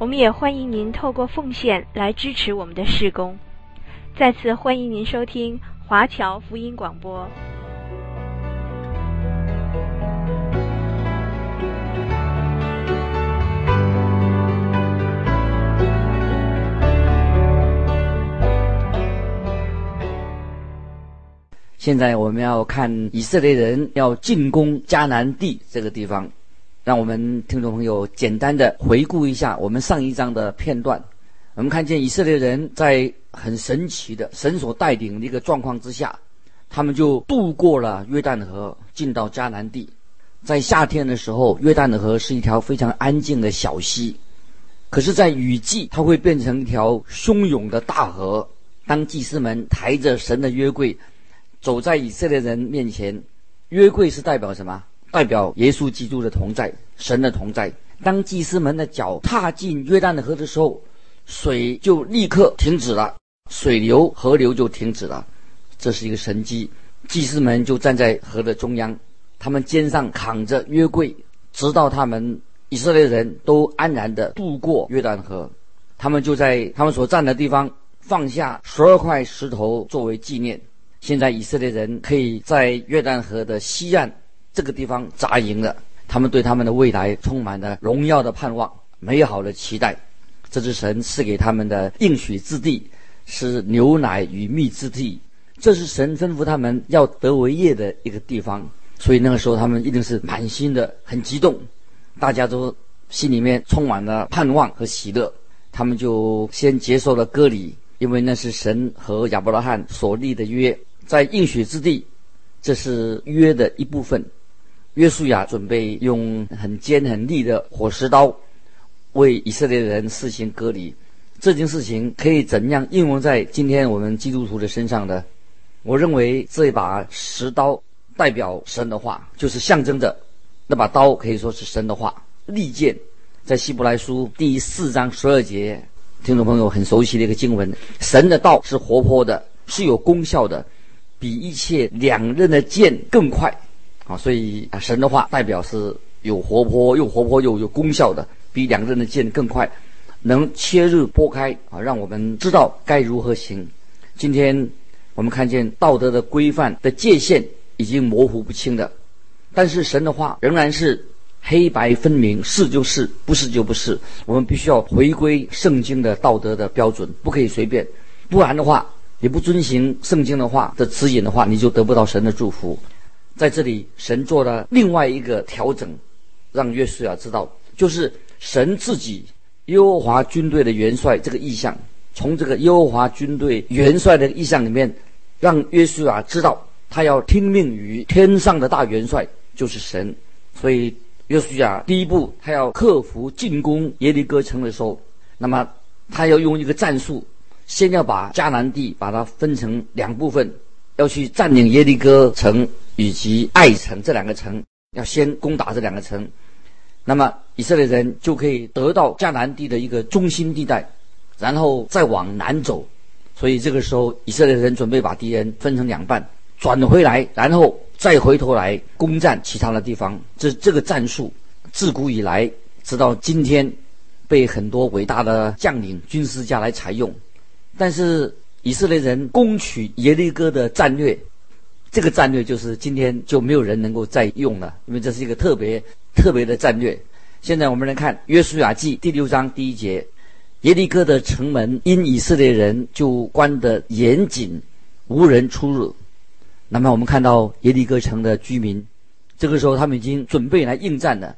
我们也欢迎您透过奉献来支持我们的事工。再次欢迎您收听华侨福音广播。现在我们要看以色列人要进攻迦南地这个地方，让我们听众朋友简单的回顾一下我们上一章的片段。我们看见以色列人在很神奇的神所带领的一个状况之下，他们就渡过了约旦河，进到迦南地。在夏天的时候，约旦河是一条非常安静的小溪，可是，在雨季，它会变成一条汹涌的大河。当祭司们抬着神的约柜。走在以色列人面前，约柜是代表什么？代表耶稣基督的同在，神的同在。当祭司们的脚踏进约旦的河的时候，水就立刻停止了，水流河流就停止了。这是一个神迹。祭司们就站在河的中央，他们肩上扛着约柜，直到他们以色列人都安然地渡过约旦河。他们就在他们所站的地方放下十二块石头作为纪念。现在以色列人可以在约旦河的西岸这个地方扎营了。他们对他们的未来充满了荣耀的盼望、美好的期待。这是神赐给他们的应许之地，是牛奶与蜜之地。这是神吩咐他们要得为业的一个地方。所以那个时候他们一定是满心的很激动，大家都心里面充满了盼望和喜乐。他们就先接受了割礼，因为那是神和亚伯拉罕所立的约。在应许之地，这是约的一部分。约书亚准备用很尖很利的火石刀为以色列人施行割礼。这件事情可以怎样应用在今天我们基督徒的身上呢？我认为这一把石刀代表神的话，就是象征着那把刀可以说是神的话。利剑在希伯来书第四章十二节，听众朋友很熟悉的一个经文：神的道是活泼的，是有功效的。比一切两刃的剑更快，啊，所以啊，神的话代表是有活泼又活泼又有功效的，比两个人的剑更快，能切入拨开啊，让我们知道该如何行。今天我们看见道德的规范的界限已经模糊不清了，但是神的话仍然是黑白分明，是就是，不是就不是。我们必须要回归圣经的道德的标准，不可以随便，不然的话。你不遵行圣经的话的指引的话，你就得不到神的祝福。在这里，神做了另外一个调整，让约书亚知道，就是神自己耶和华军队的元帅这个意象。从这个耶和华军队元帅的意象里面，让约书亚知道，他要听命于天上的大元帅，就是神。所以，约书亚第一步，他要克服进攻耶利哥城的时候，那么他要用一个战术。先要把迦南地把它分成两部分，要去占领耶利哥城以及爱城这两个城，要先攻打这两个城，那么以色列人就可以得到迦南地的一个中心地带，然后再往南走。所以这个时候，以色列人准备把敌人分成两半，转回来，然后再回头来攻占其他的地方。这这个战术自古以来直到今天，被很多伟大的将领、军事家来采用。但是以色列人攻取耶利哥的战略，这个战略就是今天就没有人能够再用了，因为这是一个特别特别的战略。现在我们来看约书亚记第六章第一节：耶利哥的城门因以色列人就关得严谨，无人出入。那么我们看到耶利哥城的居民，这个时候他们已经准备来应战了。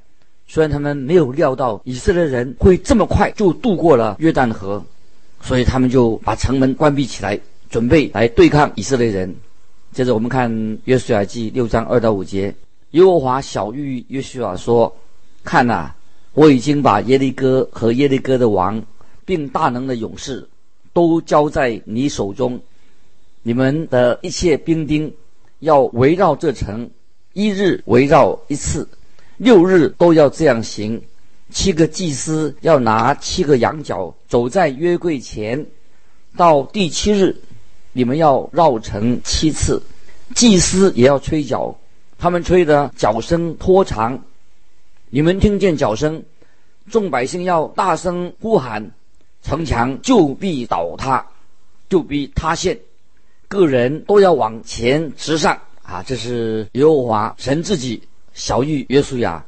虽然他们没有料到以色列人会这么快就渡过了约旦河。所以他们就把城门关闭起来，准备来对抗以色列人。接着我们看约书亚记六章二到五节，耶和华小玉约书亚说：“看呐，我已经把耶利哥和耶利哥的王，并大能的勇士都交在你手中。你们的一切兵丁要围绕这城，一日围绕一次，六日都要这样行。七个祭司要拿七个羊角，走在约柜前。到第七日，你们要绕城七次。祭司也要吹角，他们吹的角声拖长。你们听见角声，众百姓要大声呼喊，城墙就必倒塌，就必塌陷。个人都要往前直上啊！这是耶和华神自己晓諭约书亚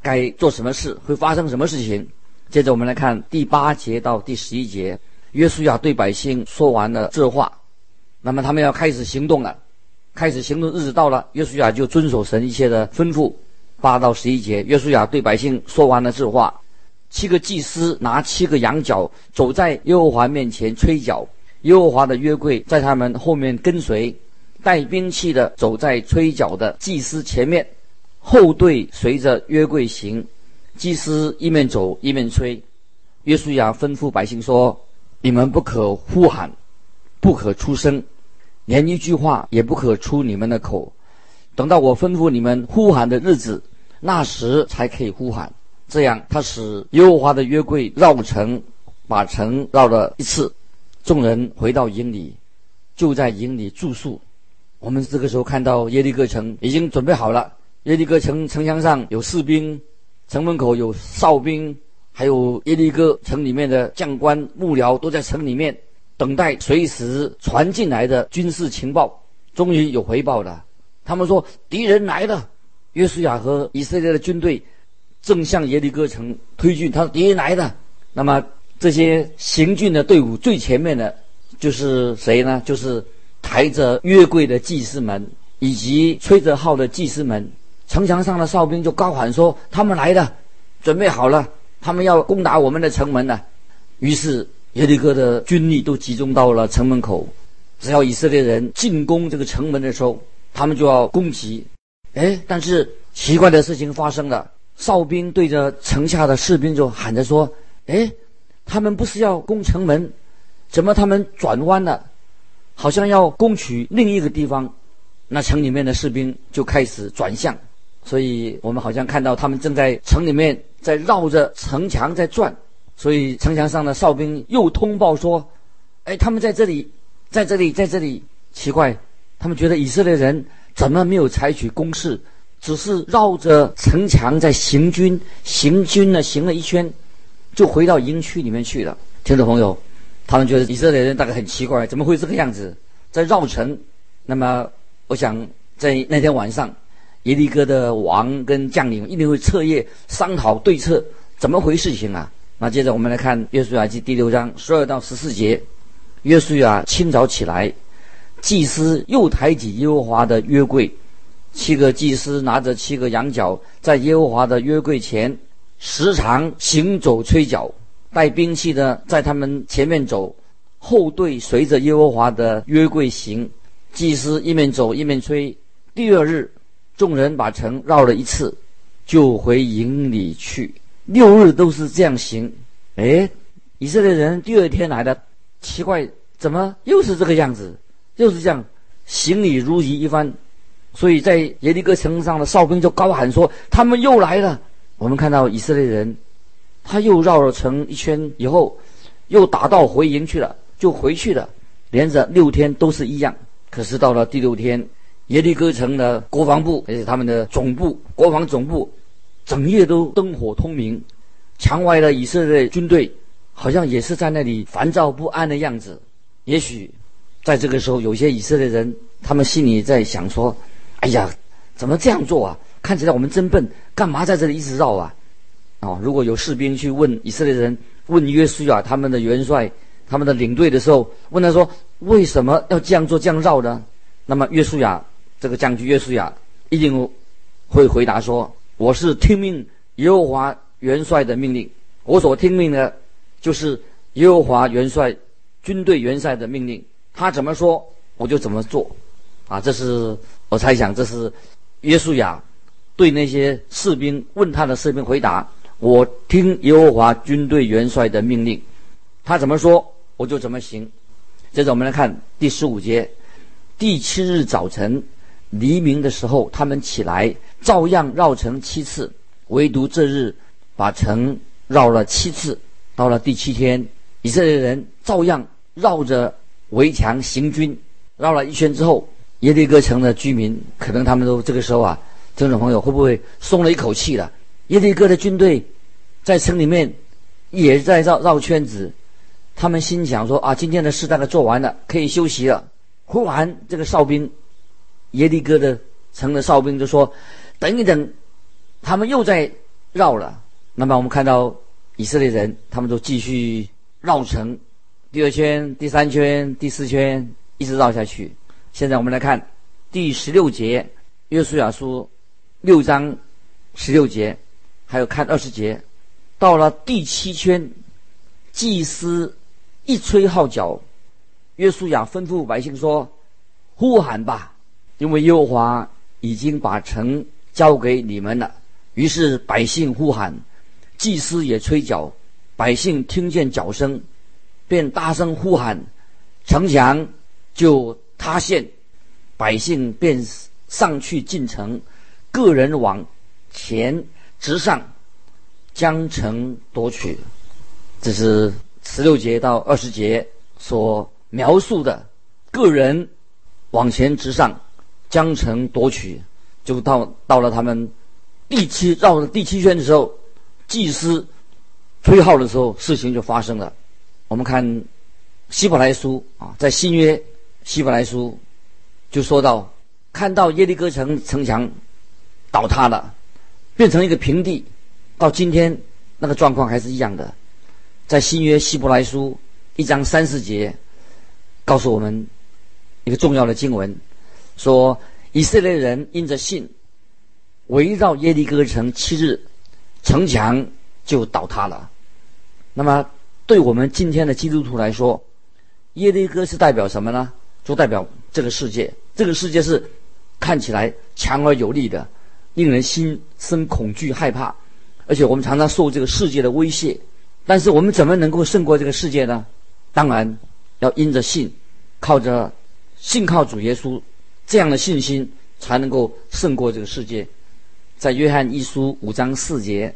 该做什么事，会发生什么事情。接着我们来看第八节到第十一节，约书亚对百姓说完了这话，那么他们要开始行动了。开始行动日子到了，约书亚就遵守神一切的吩咐。八到十一节，约书亚对百姓说完了这话，七个祭司拿七个羊角，走在耶和华面前吹角。耶和华的约柜在他们后面跟随，带兵器的走在吹角的祭司前面，后队随着约柜行。祭司一面走一面吹。约书亚吩咐百姓说：“你们不可呼喊，不可出声。”连一句话也不可出你们的口，等到我吩咐你们呼喊的日子，那时才可以呼喊。这样，他使耶和华的约柜绕城，把城绕了一次。众人回到营里，就在营里住宿。我们这个时候看到耶利哥城已经准备好了。耶利哥城城墙上有士兵，城门口有哨兵，还有耶利哥城里面的将官幕僚都在城里面。等待随时传进来的军事情报，终于有回报了。他们说敌人来了，约书亚和以色列的军队正向耶利哥城推进。他说敌人来了。那么这些行军的队伍最前面的，就是谁呢？就是抬着约柜的祭司们，以及吹着号的祭司们。城墙上的哨兵就高喊说：“他们来了，准备好了，他们要攻打我们的城门呢。”于是。耶利哥的军力都集中到了城门口，只要以色列人进攻这个城门的时候，他们就要攻击。哎，但是奇怪的事情发生了，哨兵对着城下的士兵就喊着说：“哎，他们不是要攻城门，怎么他们转弯了？好像要攻取另一个地方。”那城里面的士兵就开始转向，所以我们好像看到他们正在城里面在绕着城墙在转。所以城墙上的哨兵又通报说：“哎，他们在这里，在这里，在这里。奇怪，他们觉得以色列人怎么没有采取攻势，只是绕着城墙在行军，行军呢，行了一圈，就回到营区里面去了。听众朋友，他们觉得以色列人大概很奇怪，怎么会这个样子，在绕城？那么，我想在那天晚上，耶利哥的王跟将领一定会彻夜商讨对策，怎么回事情啊？”那接着我们来看《约书亚记》第六章十二到十四节。约书亚清早起来，祭司又抬起耶和华的约柜，七个祭司拿着七个羊角，在耶和华的约柜前时常行走吹角，带兵器的在他们前面走，后队随着耶和华的约柜行。祭司一面走一面吹。第二日，众人把城绕了一次，就回营里去。六日都是这样行，哎，以色列人第二天来的，奇怪，怎么又是这个样子？又是这样行礼如仪一番，所以在耶利哥城上的哨兵就高喊说：“他们又来了。”我们看到以色列人，他又绕了城一圈以后，又打道回营去了，就回去了，连着六天都是一样。可是到了第六天，耶利哥城的国防部，而且他们的总部，国防总部。整夜都灯火通明，墙外的以色列军队好像也是在那里烦躁不安的样子。也许在这个时候，有些以色列人他们心里在想说：“哎呀，怎么这样做啊？看起来我们真笨，干嘛在这里一直绕啊？”哦，如果有士兵去问以色列人，问约书亚他们的元帅、他们的领队的时候，问他说：“为什么要这样做、这样绕呢？”那么约书亚这个将军约书亚一定会回答说。我是听命耶和华元帅的命令，我所听命的，就是耶和华元帅军队元帅的命令。他怎么说，我就怎么做。啊，这是我猜想，这是约书亚对那些士兵问他的士兵回答：我听耶和华军队元帅的命令。他怎么说，我就怎么行。接着我们来看第十五节，第七日早晨黎明的时候，他们起来，照样绕城七次，唯独这日把城绕了七次。到了第七天，以色列人照样绕着围墙行军，绕了一圈之后，耶利哥城的居民可能他们都这个时候啊，听众朋友会不会松了一口气了？耶利哥的军队在城里面也在绕绕圈子。他们心想说：“啊，今天的事大概做完了，可以休息了。”忽然，这个哨兵耶利哥的城的哨兵就说：“等一等，他们又在绕了。”那么我们看到以色列人，他们都继续绕城，第二圈、第三圈、第四圈，一直绕下去。现在我们来看第十六节，约书亚书六章十六节，还有看二十节，到了第七圈，祭司。一吹号角，约书亚吩咐百姓说：“呼喊吧，因为耶和华已经把城交给你们了。”于是百姓呼喊，祭司也吹角，百姓听见角声，便大声呼喊，城墙就塌陷，百姓便上去进城，个人往前直上，将城夺取。这是。十六节到二十节所描述的，个人往前直上，将城夺取，就到到了他们第七绕了第七圈的时候，祭司吹号的时候，事情就发生了。我们看希伯来书啊，在新约希伯来书就说到，看到耶利哥城城墙倒塌了，变成一个平地，到今天那个状况还是一样的。在新约希伯来书一章三四节，告诉我们一个重要的经文，说以色列人因着信，围绕耶利哥城七日，城墙就倒塌了。那么，对我们今天的基督徒来说，耶利哥是代表什么呢？就代表这个世界。这个世界是看起来强而有力的，令人心生恐惧害怕，而且我们常常受这个世界的威胁。但是我们怎么能够胜过这个世界呢？当然要因着信，靠着信靠主耶稣这样的信心，才能够胜过这个世界。在约翰一书五章四节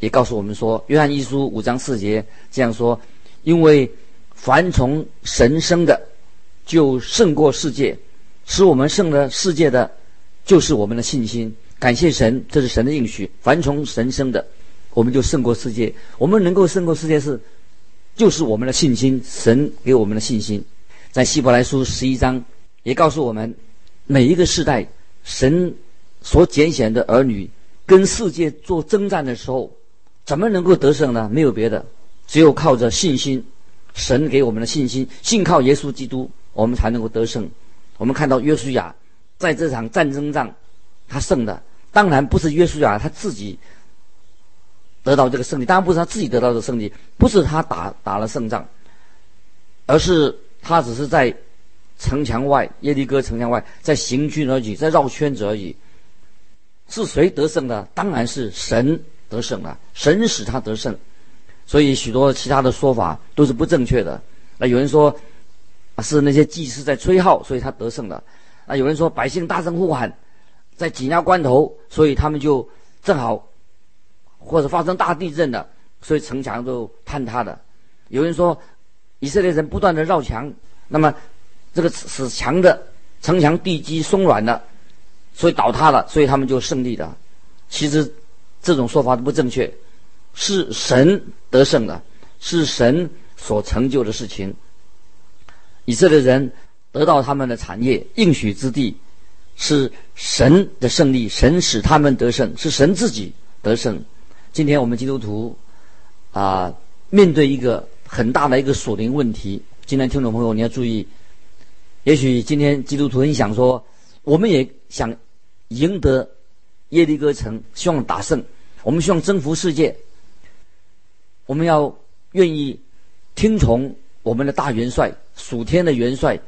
也告诉我们说，约翰一书五章四节这样说：因为凡从神生的，就胜过世界；使我们胜了世界的，就是我们的信心。感谢神，这是神的应许。凡从神生的。我们就胜过世界。我们能够胜过世界是，就是我们的信心，神给我们的信心。在希伯来书十一章也告诉我们，每一个世代，神所拣选的儿女跟世界做征战的时候，怎么能够得胜呢？没有别的，只有靠着信心，神给我们的信心，信靠耶稣基督，我们才能够得胜。我们看到约书亚在这场战争上，他胜的，当然不是约书亚他自己。得到这个胜利，当然不是他自己得到的胜利，不是他打打了胜仗，而是他只是在城墙外，耶利哥城墙外在行军而已，在绕圈子而已。是谁得胜的？当然是神得胜了，神使他得胜。所以许多其他的说法都是不正确的。那有人说是那些祭司在吹号，所以他得胜了。那有人说百姓大声呼喊，在紧要关头，所以他们就正好。或者发生大地震了，所以城墙就坍塌了。有人说，以色列人不断的绕墙，那么这个使墙的城墙地基松软了，所以倒塌了，所以他们就胜利了。其实这种说法都不正确，是神得胜的，是神所成就的事情。以色列人得到他们的产业应许之地，是神的胜利，神使他们得胜，是神自己得胜。今天我们基督徒啊、面对一个很大的一个属灵问题。今天听众朋友你要注意，也许今天基督徒很想说，我们也想赢得耶利哥城，希望打胜，我们希望征服世界。我们要愿意听从我们的大元帅属天的元帅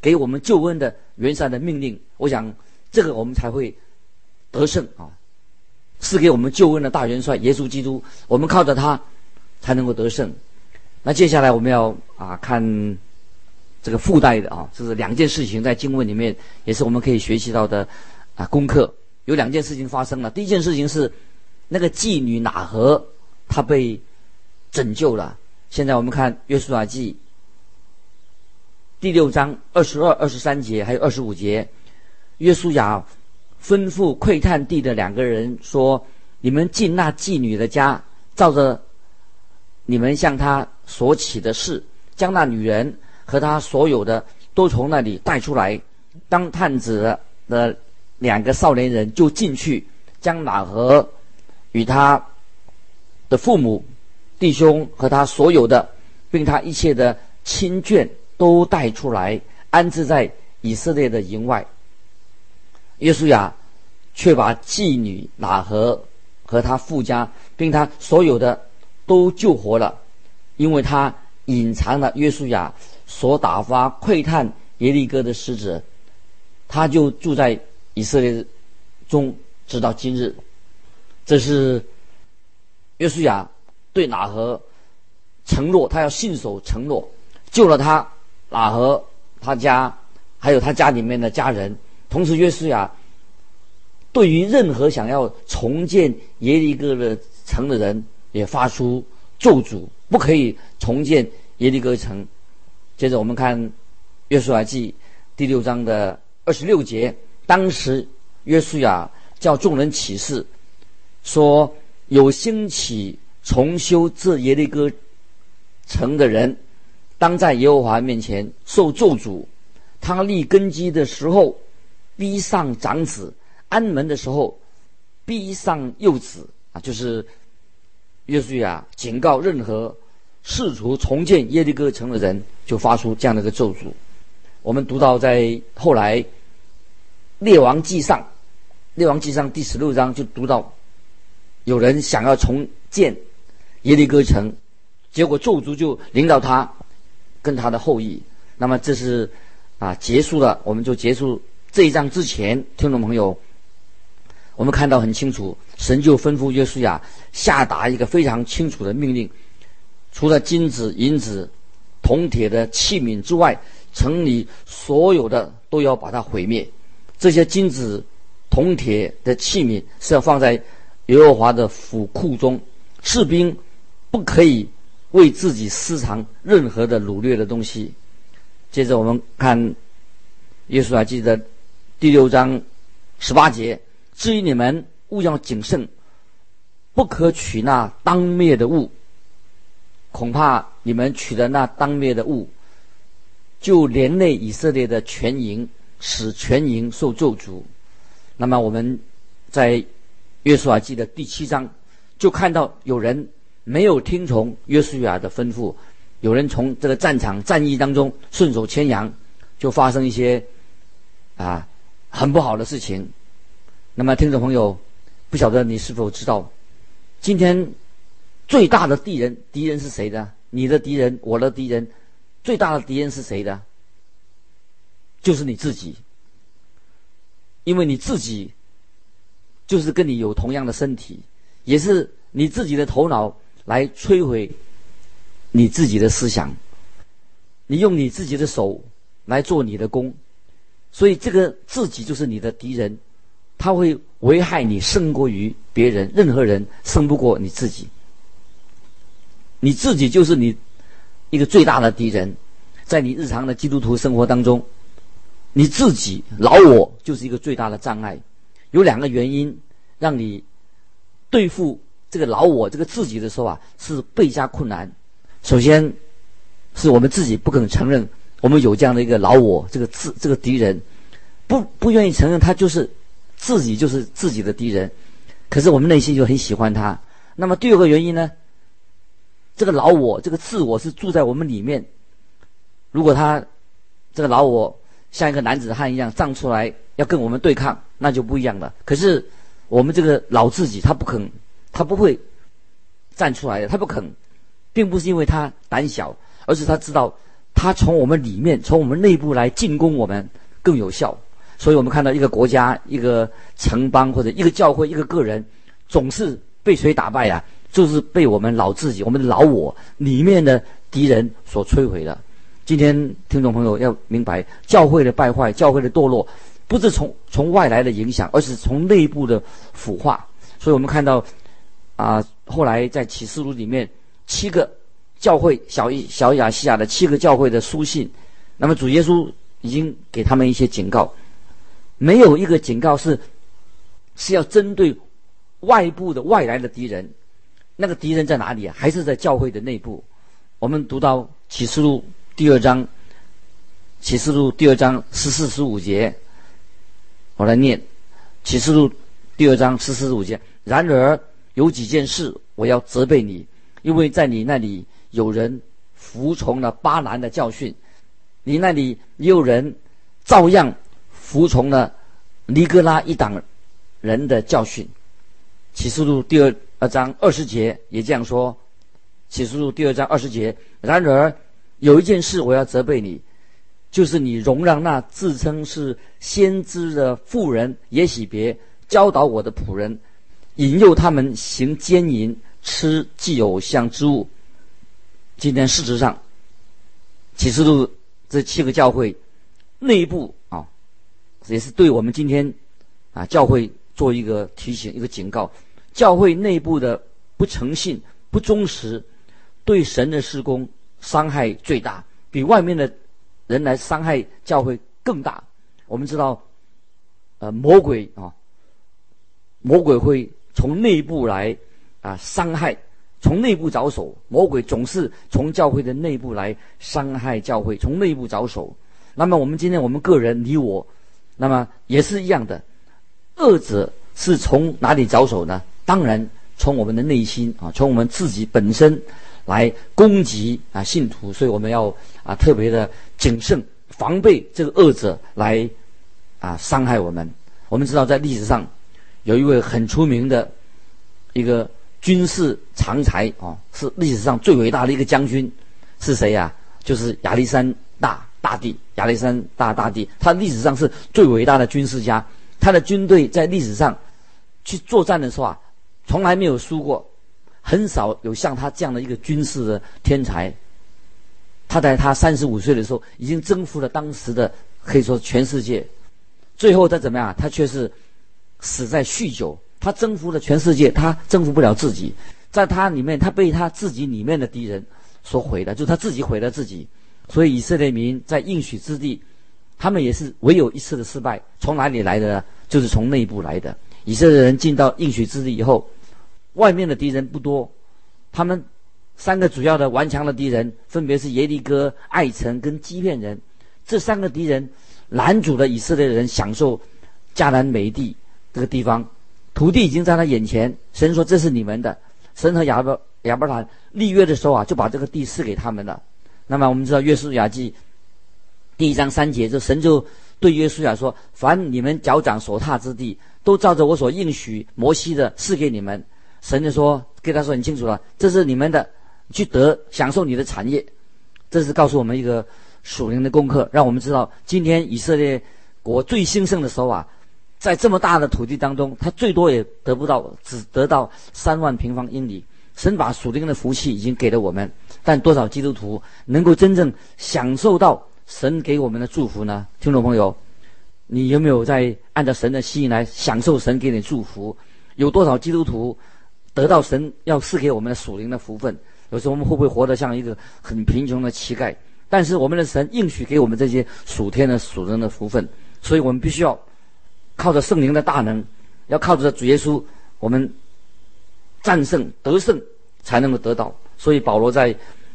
给我们救恩的元帅的命令。我想这个我们才会得胜啊。赐给我们救恩的大元帅耶稣基督，我们靠着他才能够得胜。那接下来我们要啊看这个附带的啊，这是两件事情在经文里面也是我们可以学习到的啊功课。有两件事情发生了，第一件事情是那个妓女喇合她被拯救了。现在我们看约书亚记第六章二十二、二十三节，还有二十五节，约书亚吩咐窥探地的两个人说：“你们进那妓女的家，照着你们向她所起的事，将那女人和他所有的都从那里带出来。当探子的两个少年人就进去，将喇合与他的父母。”弟兄和他所有的，并他一切的亲眷都带出来，安置在以色列的营外。约书亚却把妓女喇合和他父家，并他所有的都救活了，因为他隐藏了约书亚所打发窥探耶利哥的使者，他就住在以色列中，直到今日。这是约书亚。对哪和承诺，他要信守承诺，救了他哪和他家，还有他家里面的家人。同时，约书亚对于任何想要重建耶利哥的城的人，也发出咒诅，不可以重建耶利哥城。接着，我们看约书亚记第六章的二十六节，当时约书亚叫众人起誓，说有兴起。重修这耶利哥城的人，当在耶和华面前受咒诅。他立根基的时候，逼上长子；安门的时候，逼上幼子。啊，就是约书亚警告任何试图重建耶利哥城的人，就发出这样的一个咒诅。我们读到在后来列王记上，列王记上第十六章就读到，有人想要重建。耶利哥城，结果咒诅就临到他跟他的后裔。那么这是啊结束了，我们就结束这一章之前，听众朋友，我们看到很清楚，神就吩咐约书亚下达一个非常清楚的命令：除了金子、银子、铜铁的器皿之外，城里所有的都要把它毁灭。这些金子、铜铁的器皿是要放在耶和华的府库中，士兵。不可以为自己私藏任何的掳掠的东西。接着我们看耶稣还记得第六章十八节：至于你们，务要谨慎，不可取那当灭的物。恐怕你们取的那当灭的物，就连累以色列的全营，使全营受咒诅。那么我们在约书亚记的第七章就看到有人。没有听从约书亚的吩咐，有人从这个战场战役当中顺手牵羊，就发生一些啊很不好的事情。那么，听众朋友，不晓得你是否知道，今天最大的敌人敌人是谁的？你的敌人，我的敌人，最大的敌人是谁的？就是你自己，因为你自己就是跟你有同样的身体，也是你自己的头脑。来摧毁你自己的思想，你用你自己的手来做你的工，所以这个自己就是你的敌人，他会危害你胜过于别人，任何人胜不过你自己。你自己就是你一个最大的敌人，在你日常的基督徒生活当中，你自己老我就是一个最大的障碍。有两个原因让你对付。这个老我，这个自己的时候啊，是倍加困难。首先，是我们自己不肯承认我们有这样的一个老我，这个自这个敌人，不不愿意承认他就是自己就是自己的敌人。可是我们内心就很喜欢他。那么第二个原因呢，这个老我，这个自我是住在我们里面。如果他这个老我像一个男子汉一样站出来要跟我们对抗，那就不一样了。可是我们这个老自己，他不肯。他不会站出来的，他不肯，并不是因为他胆小，而是他知道，他从我们里面，从我们内部来进攻我们更有效。所以我们看到一个国家、一个城邦或者一个教会、一个个人，总是被谁打败呀、啊？就是被我们老自己、我们的老我里面的敌人所摧毁的。今天听众朋友要明白，教会的败坏、教会的堕落，不是从从外来的影响，而是从内部的腐化。所以我们看到啊，后来在启示录里面，七个教会小一小亚细亚的七个教会的书信，那么主耶稣已经给他们一些警告，没有一个警告是是要针对外部的外来的敌人。那个敌人在哪里啊？还是在教会的内部？我们读到启示录。第二章，启示录第二章十四十五节，我来念启示录第二章十四十五节。然而有几件事我要责备你，因为在你那里有人服从了巴兰的教训，你那里也有人照样服从了尼哥拉一党人的教训。启示录第二二章二十节也这样说。启示录第二章二十节。然而。有一件事我要责备你，就是你容让那自称是先知的妇人耶洗别教导我的仆人，引诱他们行奸淫，吃祭偶像之物。今天事实上，启示录这七个教会内部啊，也是对我们今天啊教会做一个提醒、一个警告。教会内部的不诚信、不忠实，对神的施工。伤害最大，比外面的人来伤害教会更大。我们知道，呃，魔鬼啊，魔鬼会从内部来啊伤害，从内部着手。魔鬼总是从教会的内部来伤害教会，从内部着手。那么我们今天我们个人你我，那么也是一样的。恶者是从哪里着手呢？当然从我们的内心啊，从我们自己本身。来攻击啊信徒，所以我们要啊特别的谨慎，防备这个恶者来啊伤害我们。我们知道，在历史上有一位很出名的一个军事常才啊，是历史上最伟大的一个将军，是谁呀？就是亚历山大大帝。亚历山大大帝，他历史上是最伟大的军事家。他的军队在历史上去作战的时候啊，从来没有输过。很少有像他这样的一个军事的天才。他在他三十五岁的时候，已经征服了当时的可以说全世界。最后他怎么样？他却是死在酗酒。他征服了全世界，他征服不了自己。在他里面，他被他自己里面的敌人所毁的，就他自己毁了自己。所以以色列民在应许之地，他们也是唯有一次的失败。从哪里来的呢？就是从内部来的。以色列人进到应许之地以后。外面的敌人不多，他们三个主要的顽强的敌人分别是耶利哥、艾城跟基遍人。这三个敌人拦阻了以色列人享受迦南美地这个地方，土地已经在他眼前。神说：“这是你们的。”神和亚伯亚伯兰立约的时候啊，就把这个地赐给他们了。那么我们知道约书亚记第一章三节，就神就对约书亚说：“凡你们脚掌所踏之地，都照着我所应许摩西的赐给你们。”神就说：“跟他说很清楚了，这是你们的，去得享受你的产业。”这是告诉我们一个属灵的功课，让我们知道今天以色列国最兴盛的时候啊，在这么大的土地当中，他最多也得不到，只得到三万平方英里。神把属灵的福气已经给了我们，但多少基督徒能够真正享受到神给我们的祝福呢？听众朋友，你有没有在按照神的心意来享受神给你祝福？有多少基督徒？得到神要赐给我们的属灵的福分，有时候我们会不会活得像一个很贫穷的乞丐？但是我们的神应许给我们这些属天的属人的福分，所以我们必须要靠着圣灵的大能，要靠着主耶稣，我们战胜得胜才能够得到。所以保罗在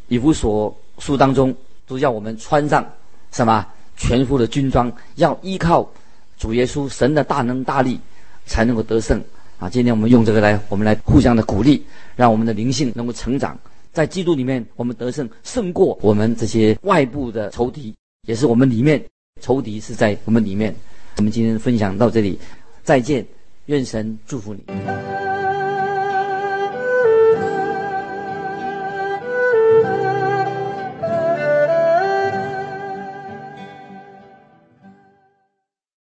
以弗所书当中都叫我们穿上什么全副的军装，要依靠主耶稣神的大能大力才能够得胜。啊，今天我们用这个来，我们来互相的鼓励，让我们的灵性能够成长，在基督里面，我们得胜，胜过我们这些外部的仇敌，也是我们里面仇敌是在我们里面。我们今天分享到这里，再见，愿神祝福你。